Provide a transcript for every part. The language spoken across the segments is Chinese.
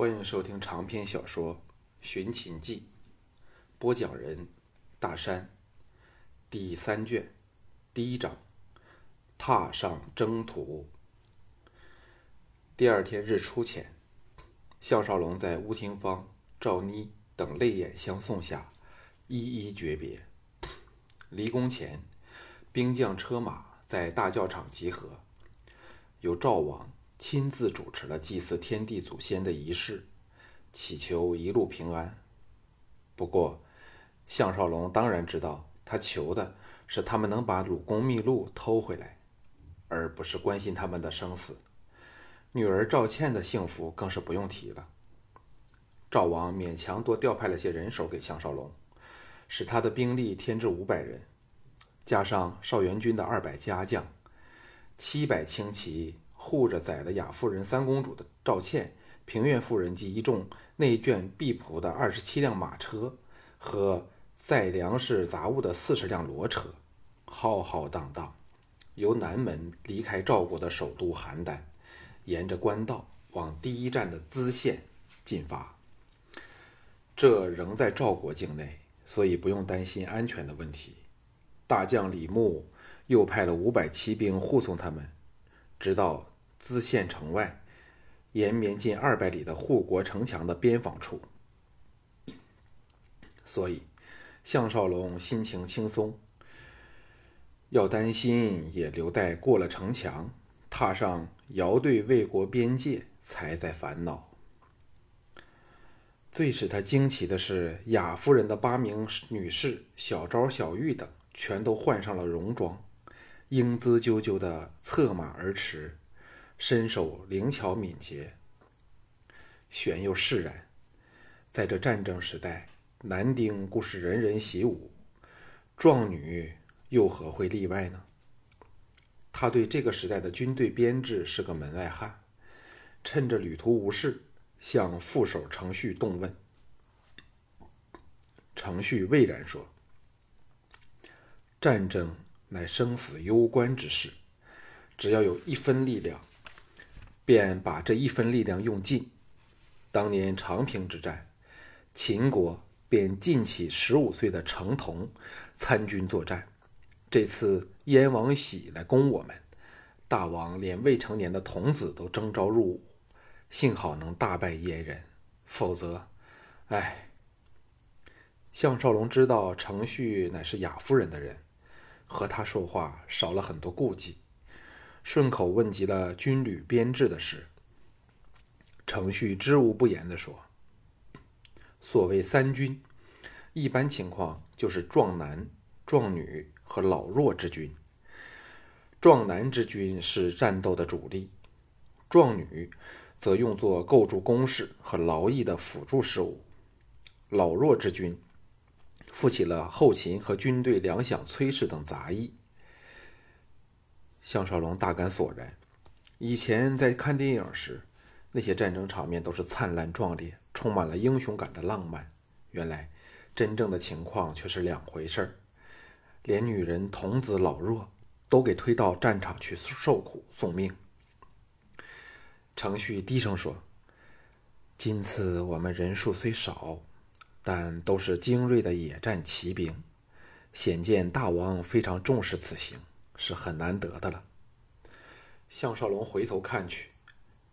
欢迎收听长篇小说《寻秦记》，播讲人：大山，第三卷，第一章，踏上征途。第二天日出前，项少龙在吴廷芳、赵妮等泪眼相送下，一一诀别。离宫前，兵将车马在大教场集合，有赵王。亲自主持了祭祀天地祖先的仪式，祈求一路平安。不过，项少龙当然知道，他求的是他们能把鲁公秘录偷回来，而不是关心他们的生死。女儿赵倩的幸福更是不用提了。赵王勉强多调派了些人手给项少龙，使他的兵力添至五百人，加上少元军的二百家将，七百轻骑。护着宰了雅夫人三公主的赵倩、平原夫人及一众内眷婢仆的二十七辆马车和载粮食杂物的四十辆骡车，浩浩荡荡，由南门离开赵国的首都邯郸，沿着官道往第一站的淄县进发。这仍在赵国境内，所以不用担心安全的问题。大将李牧又派了五百骑兵护送他们，直到。淄县城外，延绵近二百里的护国城墙的边防处，所以项少龙心情轻松。要担心也留待过了城墙，踏上遥对魏国边界才在烦恼。最使他惊奇的是，雅夫人的八名女士小昭、小玉等，全都换上了戎装，英姿赳赳的策马而驰。身手灵巧敏捷，玄又释然。在这战争时代，男丁固是人人习武，壮女又何会例外呢？他对这个时代的军队编制是个门外汉，趁着旅途无事，向副手程序动问。程序蔚然说：“战争乃生死攸关之事，只要有一分力量。”便把这一分力量用尽。当年长平之战，秦国便尽起十五岁的程童参军作战。这次燕王喜来攻我们，大王连未成年的童子都征召入伍，幸好能大败燕人，否则，唉。项少龙知道程旭乃是雅夫人的人，和他说话少了很多顾忌。顺口问及了军旅编制的事，程序知无不言地说：“所谓三军，一般情况就是壮男、壮女和老弱之军。壮男之军是战斗的主力，壮女则用作构筑工事和劳役的辅助事务，老弱之军负起了后勤和军队粮饷炊事等杂役。”项少龙大感索然。以前在看电影时，那些战争场面都是灿烂壮烈，充满了英雄感的浪漫。原来，真正的情况却是两回事儿。连女人、童子、老弱都给推到战场去受苦送命。程旭低声说：“今次我们人数虽少，但都是精锐的野战骑兵，显见大王非常重视此行。”是很难得的了。项少龙回头看去，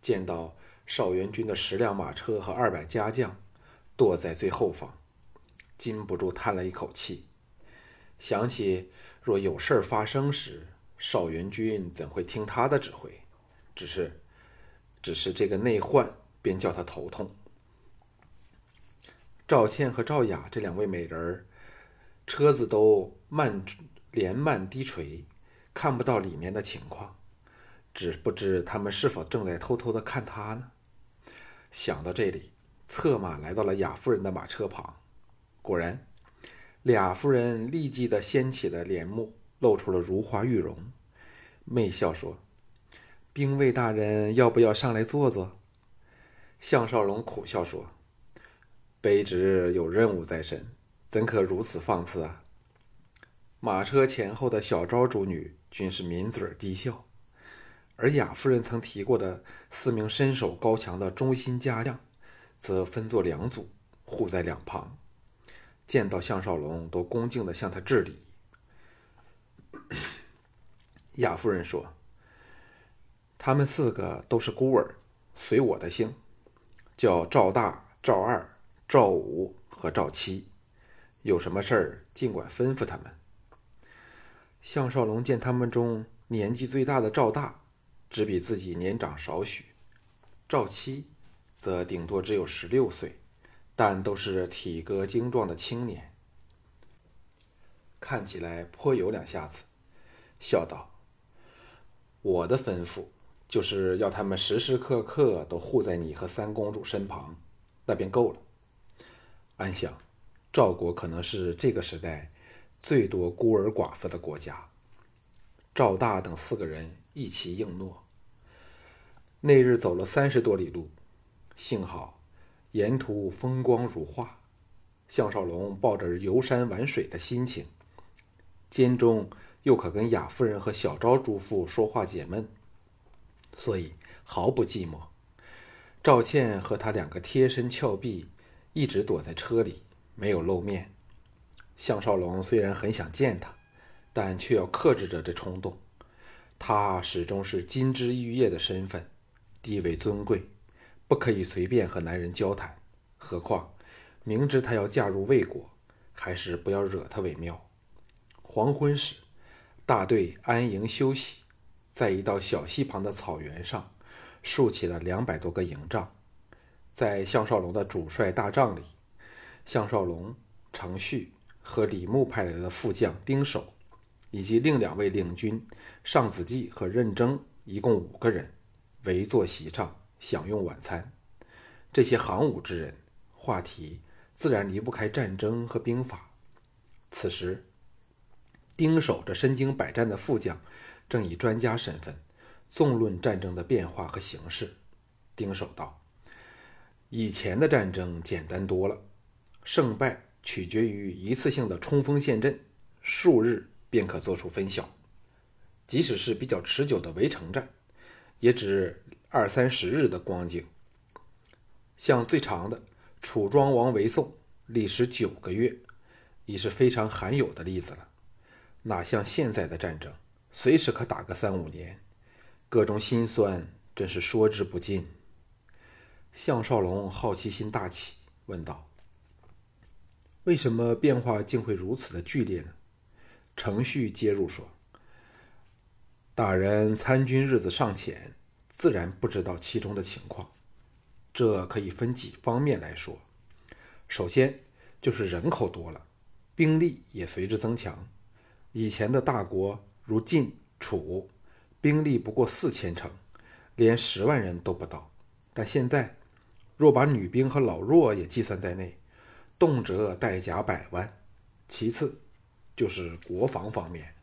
见到少元军的十辆马车和二百家将躲在最后方，禁不住叹了一口气。想起若有事发生时，少元军怎会听他的指挥？只是，只是这个内患便叫他头痛。赵倩和赵雅这两位美人儿，车子都慢连慢低垂。看不到里面的情况，只不知他们是否正在偷偷的看他呢？想到这里，策马来到了雅夫人的马车旁。果然，雅夫人立即的掀起了帘幕，露出了如花玉容，媚笑说：“兵卫大人要不要上来坐坐？”项少龙苦笑说：“卑职有任务在身，怎可如此放肆啊？”马车前后的小昭主女。均是抿嘴低笑，而雅夫人曾提过的四名身手高强的忠心家将，则分作两组，护在两旁。见到项少龙，都恭敬地向他致礼。雅夫人说：“他们四个都是孤儿，随我的姓，叫赵大、赵二、赵五和赵七。有什么事儿，尽管吩咐他们。”项少龙见他们中年纪最大的赵大，只比自己年长少许；赵七，则顶多只有十六岁，但都是体格精壮的青年，看起来颇有两下子。笑道：“我的吩咐就是要他们时时刻刻都护在你和三公主身旁，那便够了。”安想，赵国可能是这个时代最多孤儿寡妇的国家。赵大等四个人一齐应诺。那日走了三十多里路，幸好沿途风光如画。项少龙抱着游山玩水的心情，间中。又可跟雅夫人和小昭诸妇说话解闷，所以毫不寂寞。赵倩和他两个贴身峭壁，一直躲在车里，没有露面。项少龙虽然很想见他，但却要克制着这冲动。他始终是金枝玉叶的身份，地位尊贵，不可以随便和男人交谈。何况明知他要嫁入魏国，还是不要惹他为妙。黄昏时。大队安营休息，在一道小溪旁的草原上，竖起了两百多个营帐。在项少龙的主帅大帐里，项少龙、程旭和李牧派来的副将丁守，以及另两位领军尚子季和任征，一共五个人，围坐席上享用晚餐。这些行伍之人，话题自然离不开战争和兵法。此时。丁守这身经百战的副将，正以专家身份纵论战争的变化和形势。丁守道：“以前的战争简单多了，胜败取决于一次性的冲锋陷阵，数日便可做出分晓。即使是比较持久的围城战，也只二三十日的光景。像最长的楚庄王围宋，历时九个月，已是非常罕有的例子了。”哪像现在的战争，随时可打个三五年，各种心酸真是说之不尽。项少龙好奇心大起，问道：“为什么变化竟会如此的剧烈呢？”程序接入说：“大人参军日子尚浅，自然不知道其中的情况。这可以分几方面来说。首先就是人口多了，兵力也随之增强。”以前的大国如晋、楚，兵力不过四千乘，连十万人都不到。但现在，若把女兵和老弱也计算在内，动辄带甲百万。其次，就是国防方面。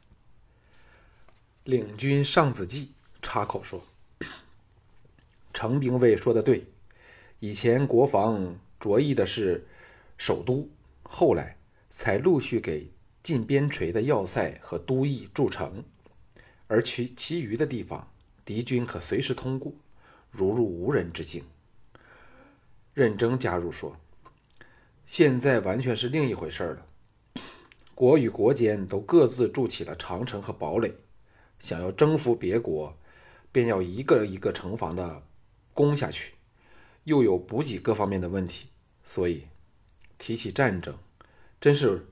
领军尚子季插口说：“程兵卫说的对，以前国防着意的是首都，后来才陆续给。”近边陲的要塞和都邑筑城，而其其余的地方，敌军可随时通过，如入无人之境。任征加入说：“现在完全是另一回事了。国与国间都各自筑起了长城和堡垒，想要征服别国，便要一个一个城防的攻下去，又有补给各方面的问题，所以提起战争，真是。”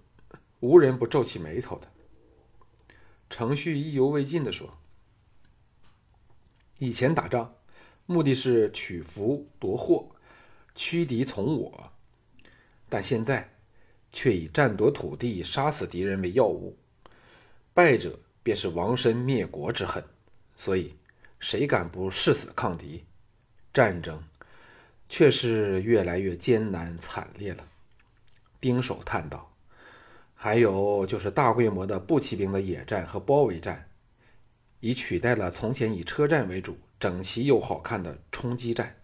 无人不皱起眉头的。程序意犹未尽地说：“以前打仗，目的是取福夺祸，驱敌从我；但现在，却以占夺土地、杀死敌人为要务。败者便是亡身灭国之恨，所以谁敢不誓死抗敌？战争，却是越来越艰难惨烈了。”丁守叹道。还有就是大规模的步骑兵的野战和包围战，已取代了从前以车站为主、整齐又好看的冲击战，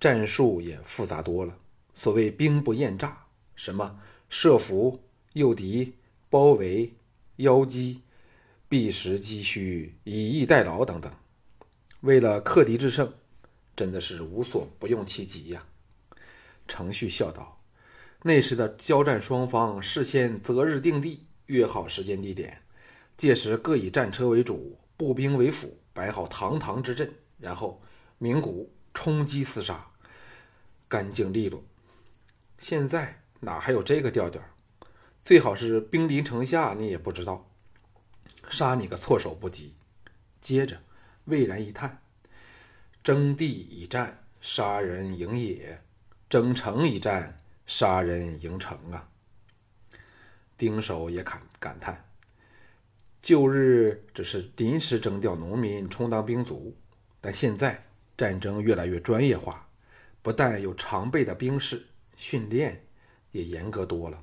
战术也复杂多了。所谓兵不厌诈，什么设伏、诱敌、包围、邀击、避实击虚、以逸待劳等等，为了克敌制胜，真的是无所不用其极呀。程旭笑道：“那时的交战双方事先择日定地，约好时间地点，届时各以战车为主，步兵为辅，摆好堂堂之阵，然后鸣鼓冲击厮杀，干净利落。现在哪还有这个调调？最好是兵临城下，你也不知道，杀你个措手不及。”接着，魏然一叹：“征地一战，杀人营野；征城一战，杀人营城啊！”丁守也感感叹：“旧日只是临时征调农民充当兵卒，但现在战争越来越专业化，不但有常备的兵士，训练也严格多了。”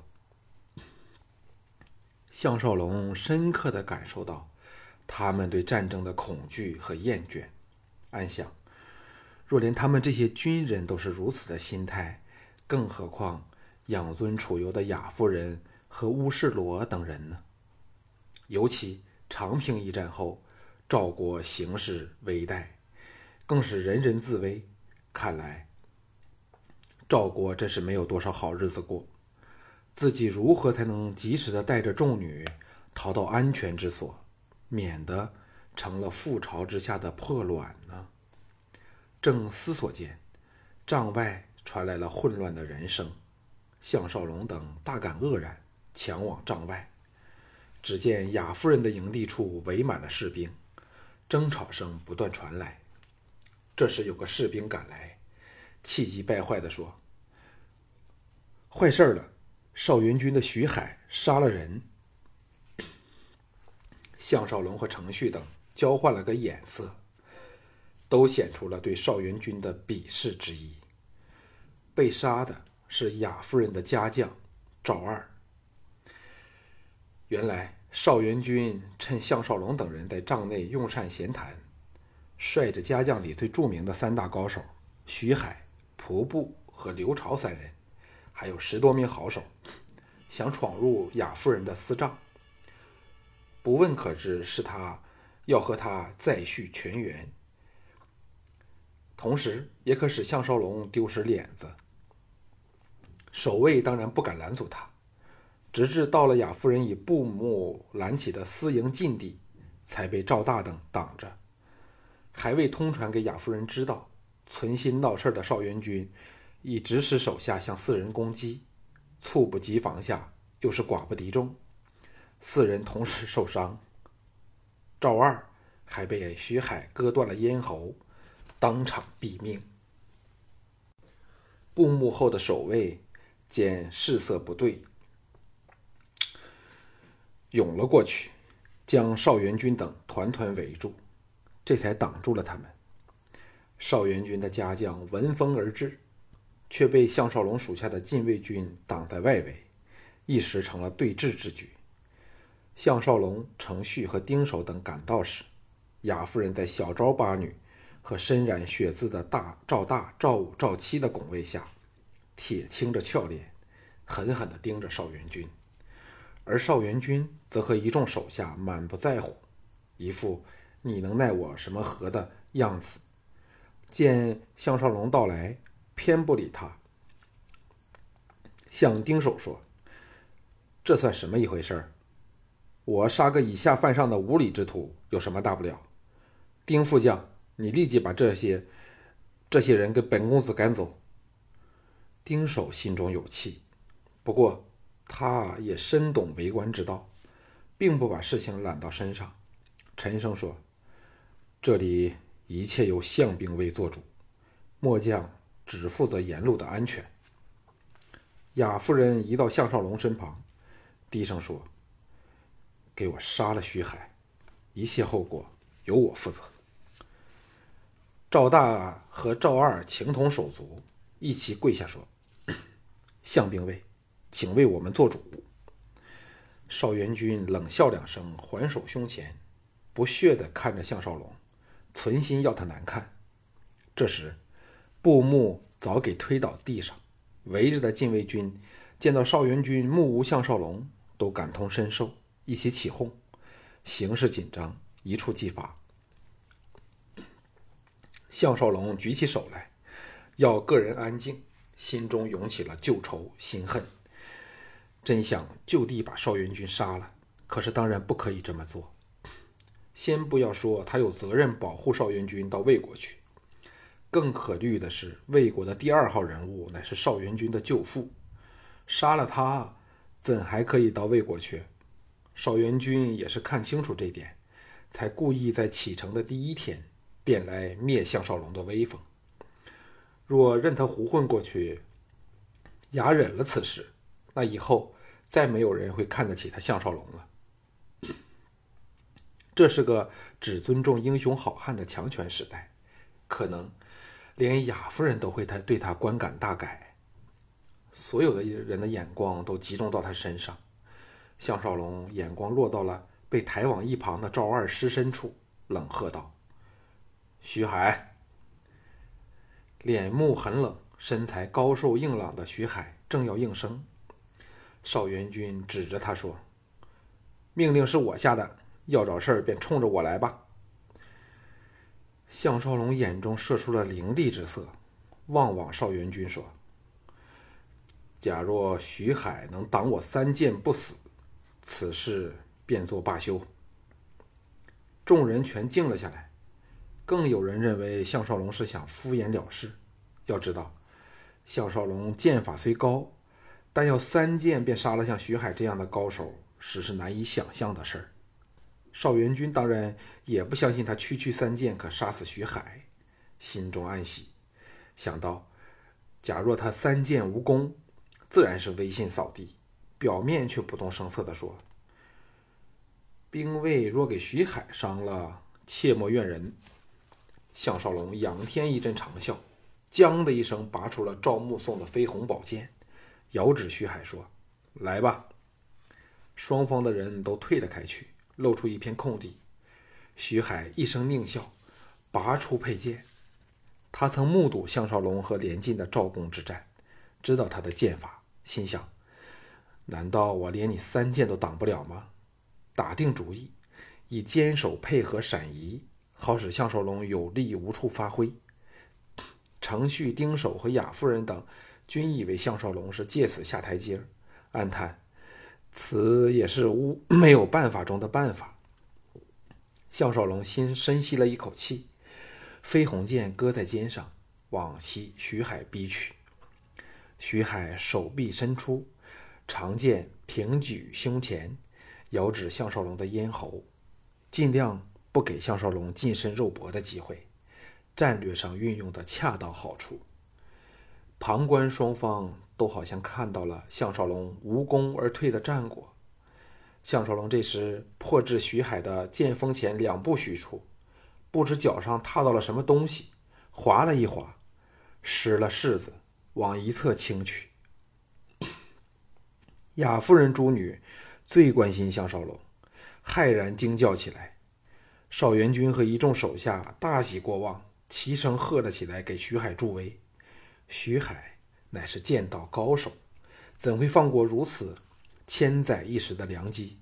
项少龙深刻的感受到。他们对战争的恐惧和厌倦，暗想：若连他们这些军人都是如此的心态，更何况养尊处优的雅夫人和乌世罗等人呢？尤其长平一战后，赵国形势危殆，更是人人自危。看来赵国真是没有多少好日子过。自己如何才能及时的带着众女逃到安全之所？免得成了覆巢之下的破卵呢。正思索间，帐外传来了混乱的人声。项少龙等大感愕然，抢往帐外，只见雅夫人的营地处围满了士兵，争吵声不断传来。这时有个士兵赶来，气急败坏地说：“坏事了！少元军的徐海杀了人。”项少龙和程旭等交换了个眼色，都显出了对邵元军的鄙视之意。被杀的是雅夫人的家将赵二。原来邵元军趁项少龙等人在帐内用膳闲谈，率着家将里最著名的三大高手徐海、蒲布和刘朝三人，还有十多名好手，想闯入雅夫人的私帐。不问可知，是他要和他再续全缘，同时也可使项少龙丢失脸子。守卫当然不敢拦阻他，直至到了雅夫人以布幕拦起的私营禁地，才被赵大等挡着。还未通传给雅夫人知道，存心闹事的邵元军已指使手下向四人攻击，猝不及防下，又是寡不敌众。四人同时受伤，赵二还被徐海割断了咽喉，当场毙命。布幕后的守卫见事色不对，涌了过去，将邵元军等团团围住，这才挡住了他们。邵元军的家将闻风而至，却被项少龙属下的禁卫军挡在外围，一时成了对峙之局。项少龙、程旭和丁守等赶到时，雅夫人在小昭八女和身染血渍的大赵大、赵五、赵七的拱卫下，铁青着俏脸，狠狠地盯着邵元军，而邵元军则和一众手下满不在乎，一副你能奈我什么何的样子。见项少龙到来，偏不理他，向丁守说：“这算什么一回事儿？”我杀个以下犯上的无礼之徒有什么大不了？丁副将，你立即把这些这些人给本公子赶走。丁守心中有气，不过他也深懂为官之道，并不把事情揽到身上，沉声说：“这里一切由相兵卫做主，末将只负责沿路的安全。”雅夫人移到项少龙身旁，低声说。给我杀了徐海，一切后果由我负责。赵大和赵二情同手足，一起跪下说：“ 项兵卫，请为我们做主。”邵元军冷笑两声，环手胸前，不屑地看着项少龙，存心要他难看。这时，布幕早给推倒地上，围着的禁卫军见到邵元军目无项少龙，都感同身受。一起起哄，形势紧张，一触即发。项少龙举起手来，要个人安静，心中涌起了旧仇新恨，真想就地把邵元军杀了。可是当然不可以这么做。先不要说他有责任保护邵元军到魏国去，更可虑的是魏国的第二号人物乃是邵元军的舅父，杀了他，怎还可以到魏国去？邵元军也是看清楚这点，才故意在启程的第一天便来灭项少龙的威风。若任他胡混过去，哑忍了此事，那以后再没有人会看得起他项少龙了。这是个只尊重英雄好汉的强权时代，可能连雅夫人都会他对他观感大改。所有的人的眼光都集中到他身上，项少龙眼光落到了被抬往一旁的赵二尸身处，冷喝道：“徐海。”脸目很冷、身材高瘦硬朗的徐海正要应声，邵元军指着他说：“命令是我下的。”要找事儿，便冲着我来吧。项少龙眼中射出了凌厉之色，望望邵元军说：“假若徐海能挡我三箭不死，此事便作罢休。”众人全静了下来，更有人认为项少龙是想敷衍了事。要知道，项少龙剑法虽高，但要三箭便杀了像徐海这样的高手，实是难以想象的事儿。邵元军当然也不相信他区区三剑可杀死徐海，心中暗喜，想到假若他三剑无功，自然是威信扫地。表面却不动声色地说：“兵卫若给徐海伤了，切莫怨人。”项少龙仰天一阵长啸，将的一声拔出了赵穆送的飞鸿宝剑，遥指徐海说：“来吧。”双方的人都退了开去。露出一片空地，徐海一声狞笑，拔出佩剑。他曾目睹项少龙和连晋的赵公之战，知道他的剑法，心想：难道我连你三剑都挡不了吗？打定主意，以坚守配合闪移，好使项少龙有力无处发挥。程旭、丁守和雅夫人等均以为项少龙是借此下台阶，暗叹。此也是无 没有办法中的办法。项少龙心深吸了一口气，飞鸿剑搁在肩上，往西徐海逼去。徐海手臂伸出，长剑平举胸前，遥指项少龙的咽喉，尽量不给项少龙近身肉搏的机会。战略上运用的恰到好处。旁观双方。都好像看到了项少龙无功而退的战果。项少龙这时破至徐海的剑锋前两步许处，不知脚上踏到了什么东西，滑了一滑，失了势子，往一侧倾去。雅夫人诸女最关心项少龙，骇然惊叫起来。邵元君和一众手下大喜过望，齐声喝了起来，给徐海助威。徐海。乃是剑道高手，怎会放过如此千载一时的良机？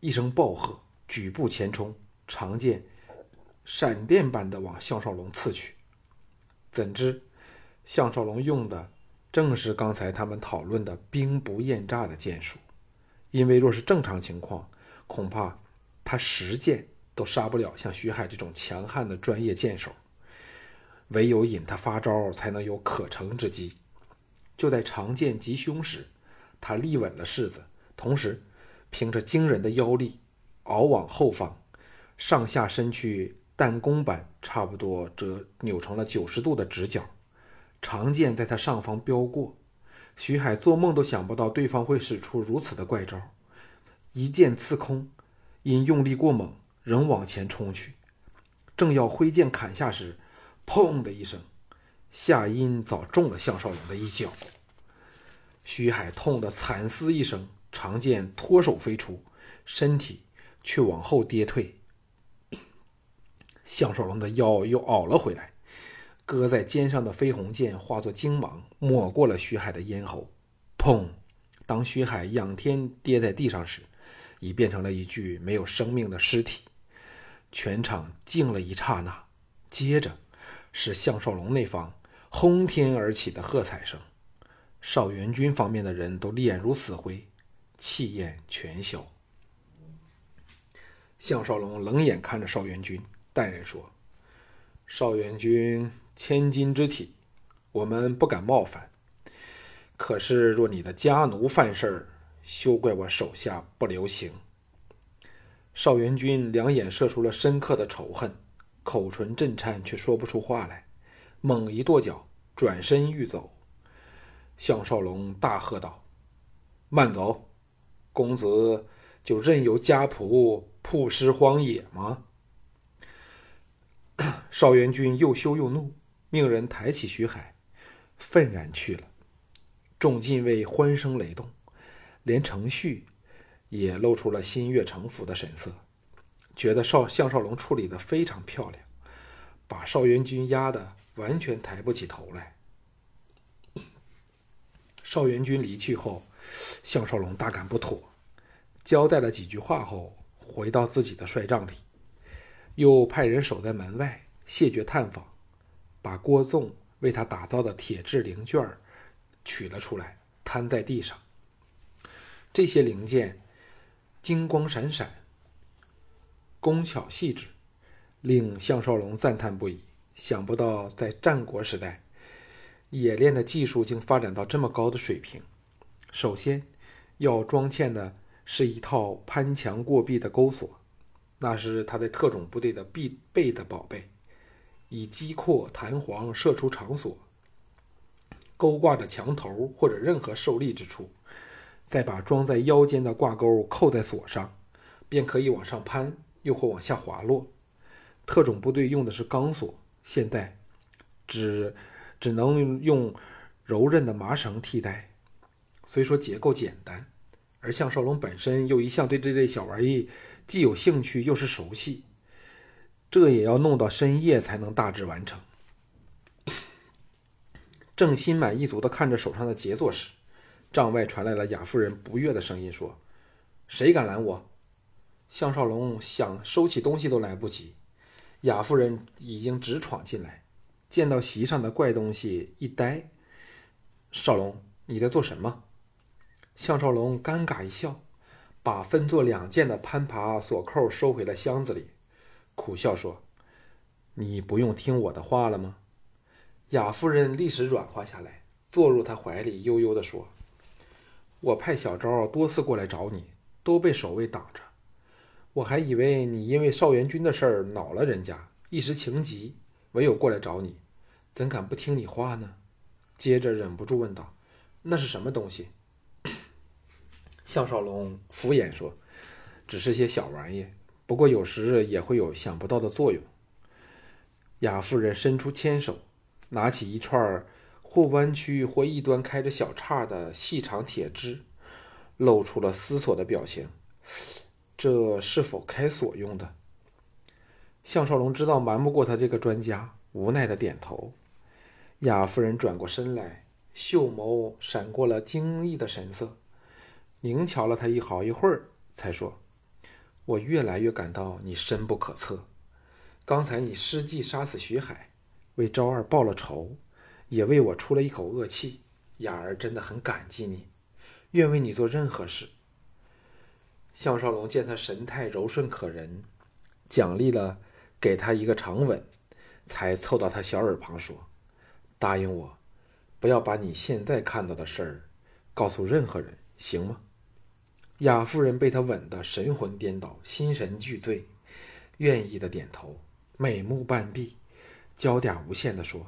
一声暴喝，举步前冲，长剑闪电般的往项少龙刺去。怎知项少龙用的正是刚才他们讨论的兵不厌诈的剑术。因为若是正常情况，恐怕他十剑都杀不了像徐海这种强悍的专业剑手。唯有引他发招，才能有可乘之机。就在长剑击胸时，他立稳了势子，同时凭着惊人的腰力，熬往后方，上下身躯弹弓般差不多折扭成了九十度的直角，长剑在他上方飙过。徐海做梦都想不到对方会使出如此的怪招，一剑刺空，因用力过猛，仍往前冲去。正要挥剑砍下时，砰的一声。夏音早中了项少龙的一脚，徐海痛得惨嘶一声，长剑脱手飞出，身体却往后跌退。项少龙的腰又凹了回来，搁在肩上的飞鸿剑化作金芒，抹过了徐海的咽喉。砰！当徐海仰天跌在地上时，已变成了一具没有生命的尸体。全场静了一刹那，接着是项少龙那方。轰天而起的喝彩声。少元军方面的人都脸如死灰，气焰全消。项少龙冷眼看着少元军，淡然说：“少元军千金之体，我们不敢冒犯。可是若你的家奴犯事儿，休怪我手下不留情。”少元军两眼射出了深刻的仇恨，口唇震颤，却说不出话来，猛一跺脚，转身欲走。项少龙大喝道：“慢走！公子就任由家仆曝尸荒野吗？” 少元军又羞又怒，命人抬起徐海，愤然去了。众禁卫欢声雷动，连程旭。也露出了心悦诚服的神色，觉得少项少龙处理的非常漂亮，把少元军压得完全抬不起头来。少元军离去后，项少龙大感不妥，交代了几句话后，回到自己的帅帐里，又派人守在门外谢绝探访，把郭纵为他打造的铁制零件取了出来，摊在地上。这些零件。金光闪闪，工巧细致，令项少龙赞叹不已。想不到在战国时代，冶炼的技术竟发展到这么高的水平。首先要装嵌的是一套攀墙过壁的钩锁，那是他在特种部队的必备的宝贝，以机括弹簧射出长锁，勾挂着墙头或者任何受力之处。再把装在腰间的挂钩扣在锁上，便可以往上攀，又或往下滑落。特种部队用的是钢索，现在只只能用柔韧的麻绳替代。虽说结构简单，而项少龙本身又一向对这类小玩意既有兴趣又是熟悉，这也要弄到深夜才能大致完成。正心满意足地看着手上的杰作时，帐外传来了雅夫人不悦的声音，说：“谁敢拦我？”项少龙想收起东西都来不及，雅夫人已经直闯进来，见到席上的怪东西一呆：“少龙，你在做什么？”项少龙尴尬一笑，把分作两件的攀爬锁扣收回了箱子里，苦笑说：“你不用听我的话了吗？”雅夫人立时软化下来，坐入他怀里，悠悠地说。我派小昭多次过来找你，都被守卫挡着。我还以为你因为少元军的事儿恼了人家，一时情急，唯有过来找你，怎敢不听你话呢？接着忍不住问道：“那是什么东西？” 项少龙敷衍说：“只是些小玩意，不过有时也会有想不到的作用。”雅夫人伸出纤手，拿起一串或弯曲，或一端开着小叉的细长铁枝，露出了思索的表情。这是否开锁用的？项少龙知道瞒不过他这个专家，无奈的点头。雅夫人转过身来，秀眸闪过了惊异的神色，凝瞧了他一好一会儿，才说：“我越来越感到你深不可测。刚才你失计杀死徐海，为昭儿报了仇。”也为我出了一口恶气，雅儿真的很感激你，愿为你做任何事。项少龙见他神态柔顺可人，奖励了给他一个长吻，才凑到他小耳旁说：“答应我，不要把你现在看到的事儿告诉任何人，行吗？”雅夫人被他吻得神魂颠倒，心神俱醉，愿意的点头，美目半闭，娇嗲无限的说。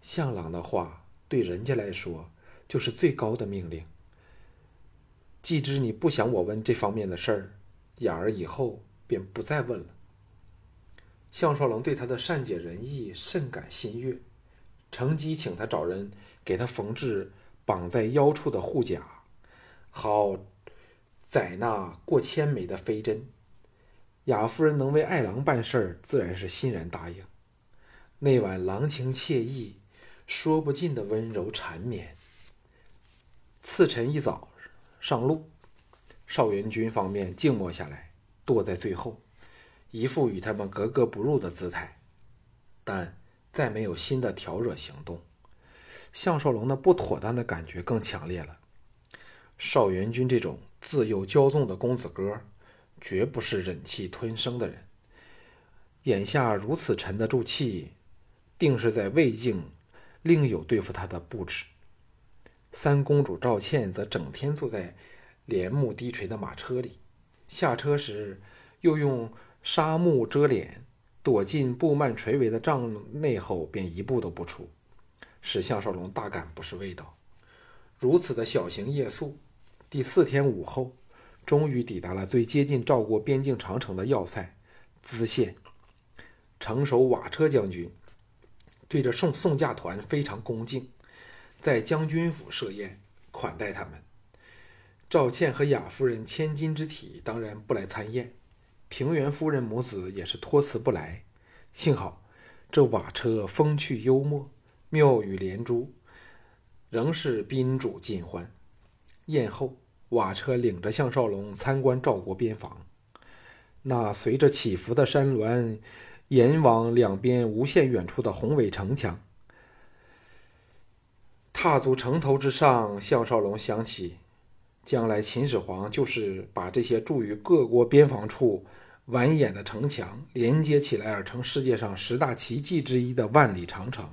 向朗的话对人家来说就是最高的命令。既知你不想我问这方面的事儿，雅儿以后便不再问了。项少龙对他的善解人意甚感心悦，乘机请他找人给他缝制绑在腰处的护甲，好载那过千枚的飞针。雅夫人能为爱郎办事儿，自然是欣然答应。那晚郎情妾意。说不尽的温柔缠绵。次晨一早上路，少元军方面静默下来，躲在最后，一副与他们格格不入的姿态。但再没有新的挑惹行动。项少龙的不妥当的感觉更强烈了。邵元军这种自幼骄纵的公子哥，绝不是忍气吞声的人。眼下如此沉得住气，定是在魏境另有对付他的布置。三公主赵倩则整天坐在帘幕低垂的马车里，下车时又用纱幕遮脸，躲进布幔垂围的帐内后，便一步都不出，使项少龙大感不是味道。如此的小行夜宿，第四天午后，终于抵达了最接近赵国边境长城的要塞淄县。城守瓦车将军对着送送驾团非常恭敬。在将军府设宴款待他们。赵倩和雅夫人千金之体当然不来参宴，平原夫人母子也是托辞不来。幸好这瓦车风趣幽默，妙语连珠，仍是宾主尽欢。宴后，瓦车领着项少龙参观赵国边防，那随着起伏的山峦，延往两边无限远处的宏伟城墙。踏足城头之上，项少龙想起，将来秦始皇就是把这些驻于各国边防处蜿蜒的城墙连接起来，而成世界上十大奇迹之一的万里长城，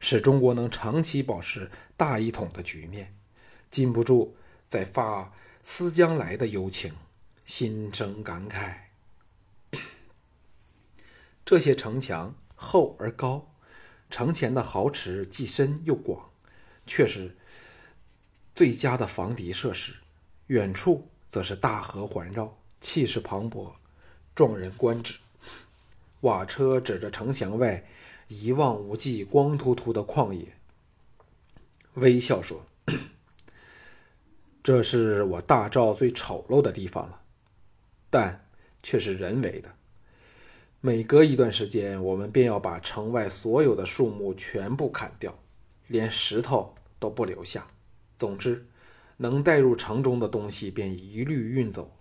使中国能长期保持大一统的局面，禁不住在发思将来的幽情，心生感慨。这些城墙厚而高，城前的壕池既深又广。却是最佳的防敌设施。远处则是大河环绕，气势磅礴，壮人观止。瓦车指着城墙外一望无际、光秃秃的旷野，微笑说：“这是我大赵最丑陋的地方了，但却是人为的。每隔一段时间，我们便要把城外所有的树木全部砍掉，连石头。”都不留下。总之，能带入城中的东西便一律运走，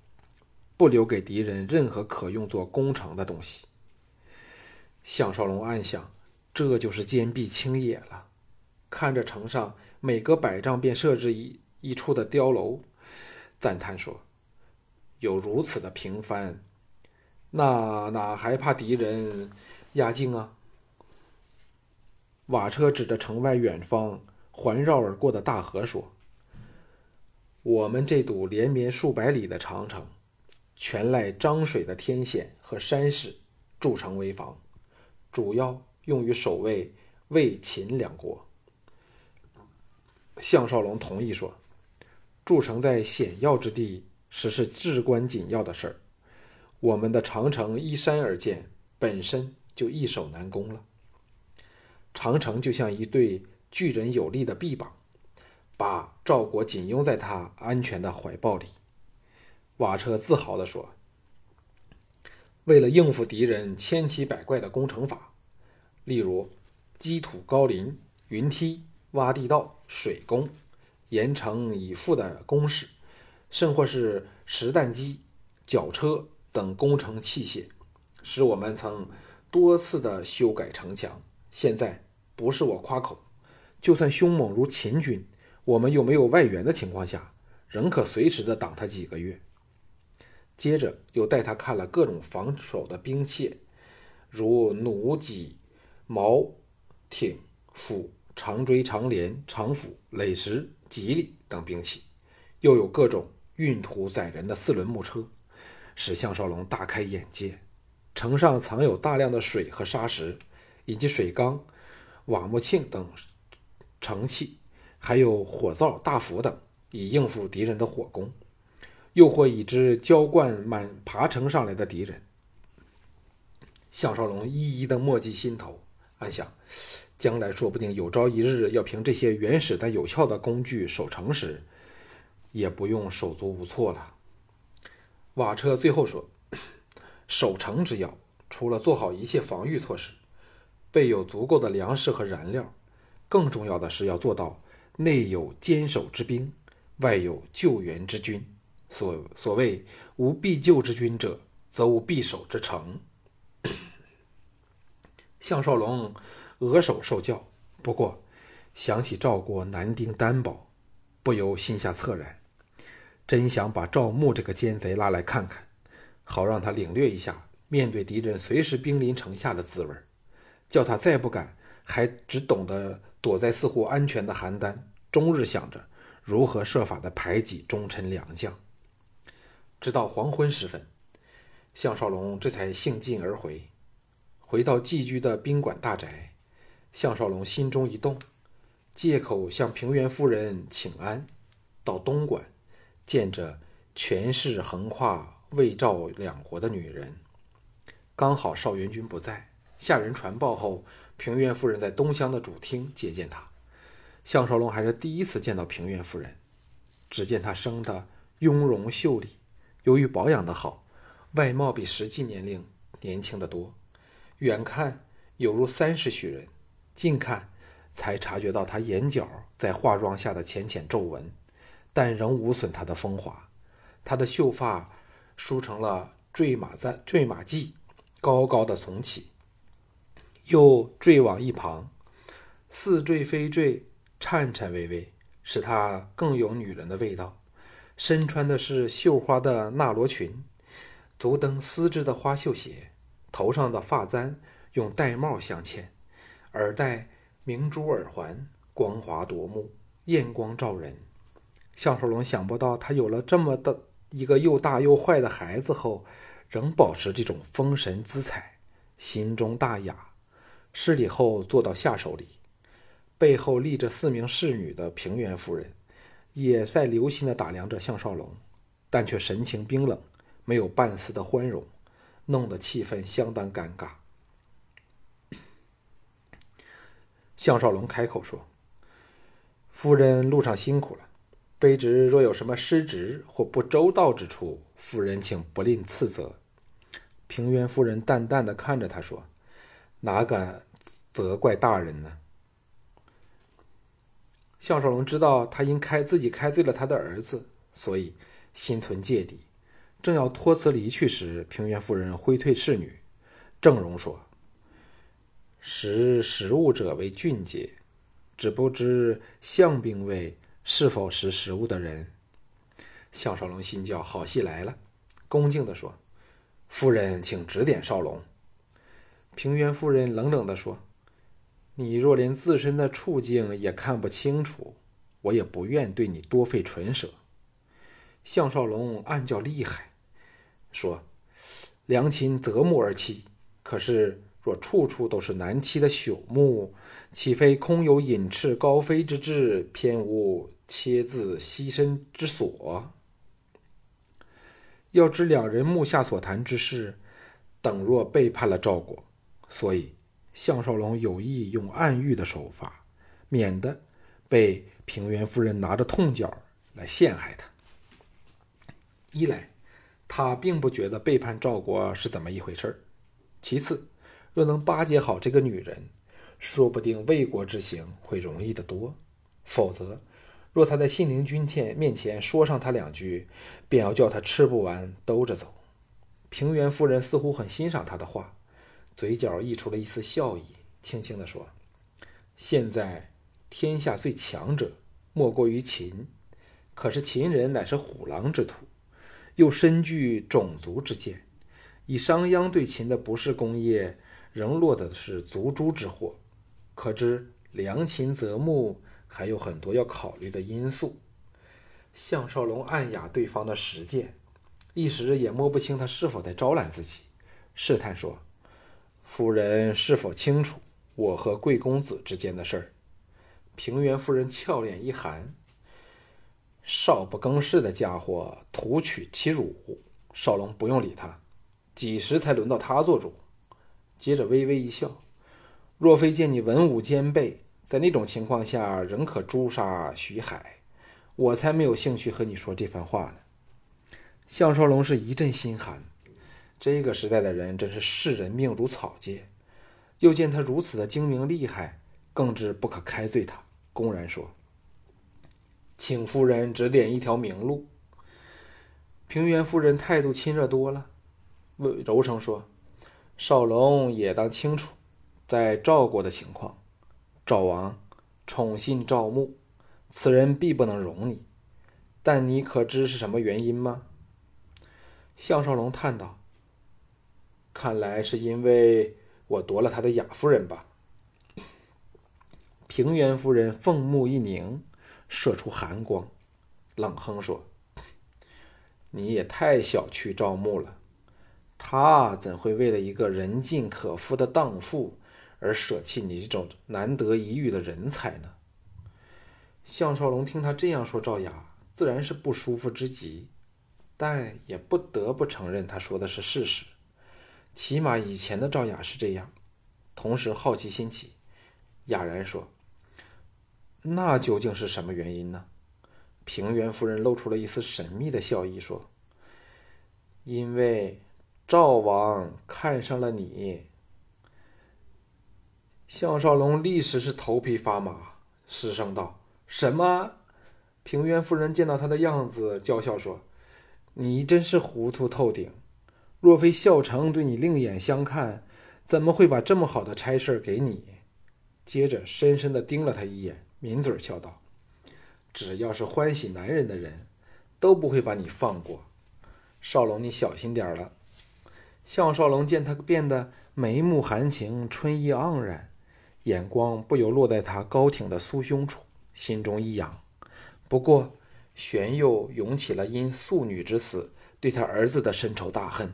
不留给敌人任何可用作攻城的东西。项少龙暗想，这就是坚壁清野了。看着城上每隔百丈便设置一一处的碉楼，赞叹说：“有如此的平凡，那哪还怕敌人压境啊？”瓦车指着城外远方。环绕而过的大河说：“我们这堵连绵数百里的长城，全赖漳水的天险和山势筑成为防，主要用于守卫魏秦两国。”项少龙同意说：“筑城在险要之地，实是至关紧要的事儿。我们的长城依山而建，本身就易守难攻了。长城就像一对。”巨人有力的臂膀，把赵国紧拥在他安全的怀抱里。瓦车自豪地说：“为了应付敌人千奇百怪的攻城法，例如积土高林、云梯、挖地道、水攻、严城以赴的攻势，甚或是实弹机、绞车等工程器械，使我们曾多次的修改城墙。现在不是我夸口。”就算凶猛如秦军，我们又没有外援的情况下，仍可随时的挡他几个月。接着又带他看了各种防守的兵器，如弩、戟、矛、挺、斧、长锥、长镰、长斧、垒石、戟里等兵器，又有各种运土载人的四轮木车，使项少龙大开眼界。城上藏有大量的水和沙石，以及水缸、瓦木磬等。城器，还有火灶、大斧等，以应付敌人的火攻，又或以之浇灌满爬城上来的敌人。项少龙一一的默记心头，暗想：将来说不定有朝一日要凭这些原始但有效的工具守城时，也不用手足无措了。瓦车最后说：“守城之要，除了做好一切防御措施，备有足够的粮食和燃料。”更重要的是要做到内有坚守之兵，外有救援之军。所所谓无必救之军者，则无必守之城。项少龙额首受教，不过想起赵国男丁单薄，不由心下恻然，真想把赵牧这个奸贼拉来看看，好让他领略一下面对敌人随时兵临城下的滋味，叫他再不敢，还只懂得躲在似乎安全的邯郸，终日想着如何设法的排挤忠臣良将。直到黄昏时分，项少龙这才兴尽而回。回到寄居的宾馆大宅，项少龙心中一动，借口向平原夫人请安，到东莞见着权势横跨魏赵两国的女人。刚好邵元君不在，下人传报后，平原夫人在东乡的主厅接见他。项少龙还是第一次见到平原夫人，只见她生得雍容秀丽。由于保养的好，外貌比实际年龄年轻的多。远看有如三十许人，近看才察觉到她眼角在化妆下的浅浅皱纹，但仍无损她的风华。她的秀发梳成了坠马簪坠马髻，高高的耸起，又坠往一旁，似坠非坠，颤颤巍巍，使她更有女人的味道。身穿的是绣花的纳罗裙，足蹬丝织的花绣鞋，头上的发簪用玳瑁镶嵌，耳戴明珠耳环，光华夺目，艳光照人。项少龙想不到，他有了这么的一个又大又坏的孩子后，仍保持这种风神姿彩，心中大雅。施礼后坐到下手里，背后立着四名侍女的平原夫人。也在留心地打量着项少龙，但却神情冰冷，没有半丝的欢容，弄得气氛相当尴尬。项少龙开口说：“夫人路上辛苦了，卑职若有什么失职或不周到之处，夫人请不吝赐责。”平原夫人淡淡的看着他说：“哪敢责怪大人呢？”项少龙知道他因开自己开罪了他的儿子，所以心存芥蒂，正要托辞离去时，平原夫人挥退侍女，郑容说：“识时务者为俊杰，只不知项兵卫是否识时务的人。”项少龙心叫好戏来了，恭敬地说：“夫人，请指点少龙。”平原夫人冷冷地说。你若连自身的处境也看不清楚，我也不愿对你多费唇舌。项少龙暗叫厉害，说：“良禽择木而栖，可是若处处都是难栖的朽木，岂非空有隐翅高飞之志，偏无切字栖身之所？”要知两人目下所谈之事，等若背叛了赵国，所以。项少龙有意用暗喻的手法，免得被平原夫人拿着痛脚来陷害他。一来，他并不觉得背叛赵国是怎么一回事儿；其次，若能巴结好这个女人，说不定魏国之行会容易得多。否则，若他在信陵君前面前说上他两句，便要叫他吃不完兜着走。平原夫人似乎很欣赏他的话。嘴角溢出了一丝笑意，轻轻地说：“现在天下最强者莫过于秦，可是秦人乃是虎狼之徒，又身具种族之见。以商鞅对秦的不是功业，仍落得的是族诛之祸。可知良禽择木，还有很多要考虑的因素。”项少龙暗哑对方的实践，一时也摸不清他是否在招揽自己，试探说。夫人是否清楚我和贵公子之间的事儿？平原夫人俏脸一寒，少不更事的家伙，徒取其辱。少龙不用理他，几时才轮到他做主？接着微微一笑，若非见你文武兼备，在那种情况下仍可诛杀徐海，我才没有兴趣和你说这番话呢。项少龙是一阵心寒。这个时代的人真是视人命如草芥，又见他如此的精明厉害，更知不可开罪他，公然说：“请夫人指点一条明路。”平原夫人态度亲热多了，柔声说：“少龙也当清楚，在赵国的情况，赵王宠信赵牧，此人必不能容你。但你可知是什么原因吗？”项少龙叹道：“看来是因为我夺了他的雅夫人吧。”平原夫人凤目一凝，射出寒光，冷哼说：“你也太小觑赵牧了。他怎会为了一个人尽可夫的荡妇而舍弃你这种难得一遇的人才呢？”项少龙听他这样说，赵雅自然是不舒服之极，但也不得不承认他说的是事实。起码以前的赵雅是这样。同时好奇心起，哑然说。那究竟是什么原因呢？平原夫人露出了一丝神秘的笑意，说：“因为赵王看上了你。”项少龙立时是头皮发麻，失声道：“什么？”平原夫人见到他的样子，娇笑说：“你真是糊涂透顶！若非孝成对你另眼相看，怎么会把这么好的差事给你？”接着深深的盯了他一眼。抿嘴笑道：“只要是欢喜男人的人，都不会把你放过。少龙，你小心点了。”项少龙见他变得眉目含情，春意盎然，眼光不由落在他高挺的酥胸处，心中一痒。不过，玄又涌起了因素女之死对他儿子的深仇大恨，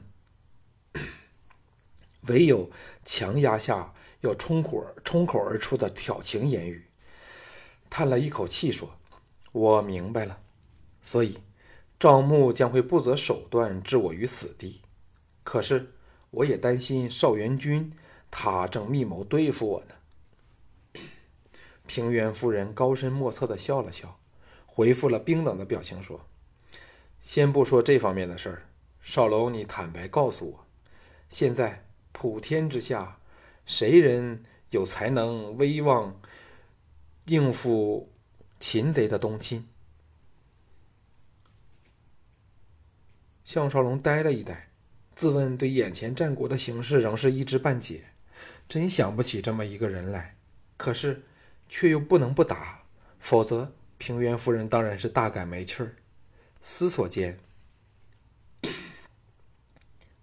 唯有强压下要冲口冲口而出的挑情言语。叹了一口气，说：“我明白了，所以赵牧将会不择手段置我于死地。可是我也担心邵元君，他正密谋对付我呢。”平原夫人高深莫测的笑了笑，回复了冰冷的表情，说：“先不说这方面的事儿，少龙，你坦白告诉我，现在普天之下，谁人有才能、威望？”应付擒贼的东侵，项少龙呆了一呆，自问对眼前战国的形势仍是一知半解，真想不起这么一个人来。可是却又不能不答，否则平原夫人当然是大感没趣儿。思索间，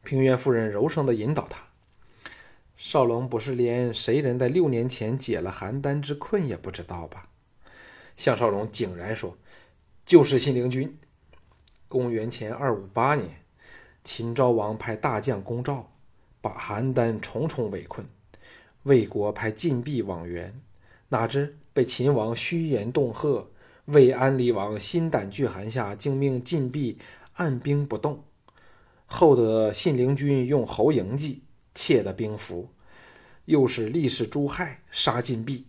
平原夫人柔声的引导他。少龙不是连谁人在六年前解了邯郸之困也不知道吧？项少龙井然说：“就是信陵君。公元前二五八年，秦昭王派大将攻赵，把邯郸重重围困。魏国派晋鄙往援，哪知被秦王虚言恫吓，魏安离王心胆俱寒下，竟命晋鄙按兵不动。后得信陵君用侯嬴计。”窃得兵符，又是立誓诛害，杀晋鄙，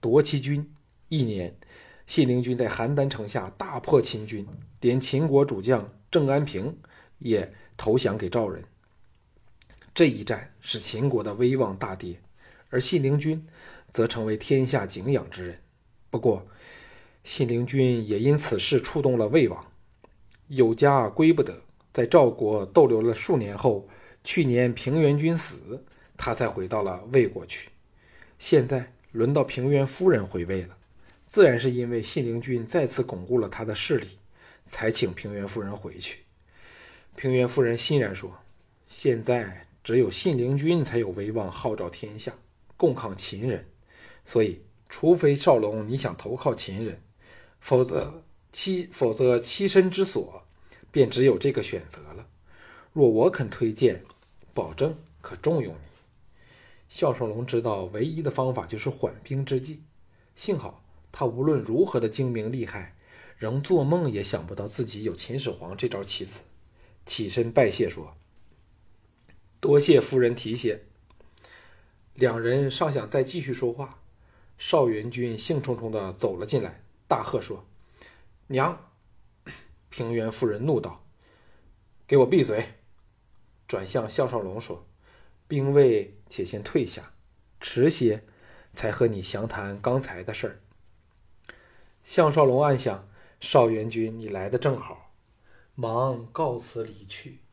夺其军。一年，信陵君在邯郸城下大破秦军，连秦国主将郑安平也投降给赵人。这一战使秦国的威望大跌，而信陵君则成为天下敬仰之人。不过，信陵君也因此事触动了魏王，有家归不得，在赵国逗留了数年后。去年平原君死，他才回到了魏国去。现在轮到平原夫人回魏了，自然是因为信陵君再次巩固了他的势力，才请平原夫人回去。平原夫人欣然说：“现在只有信陵君才有威望，号召天下，共抗秦人。所以，除非少龙你想投靠秦人，否则妻否则栖身之所，便只有这个选择了。若我肯推荐。”保证可重用你。项少龙知道唯一的方法就是缓兵之计。幸好他无论如何的精明厉害，仍做梦也想不到自己有秦始皇这招棋子。起身拜谢说：“多谢夫人提携。”两人尚想再继续说话，邵元君兴冲冲的走了进来，大喝说：“娘！”平原夫人怒道：“给我闭嘴！”转向项少龙说：“兵未，且先退下，迟些才和你详谈刚才的事儿。”项少龙暗想：“少元君，你来的正好。”忙告辞离去。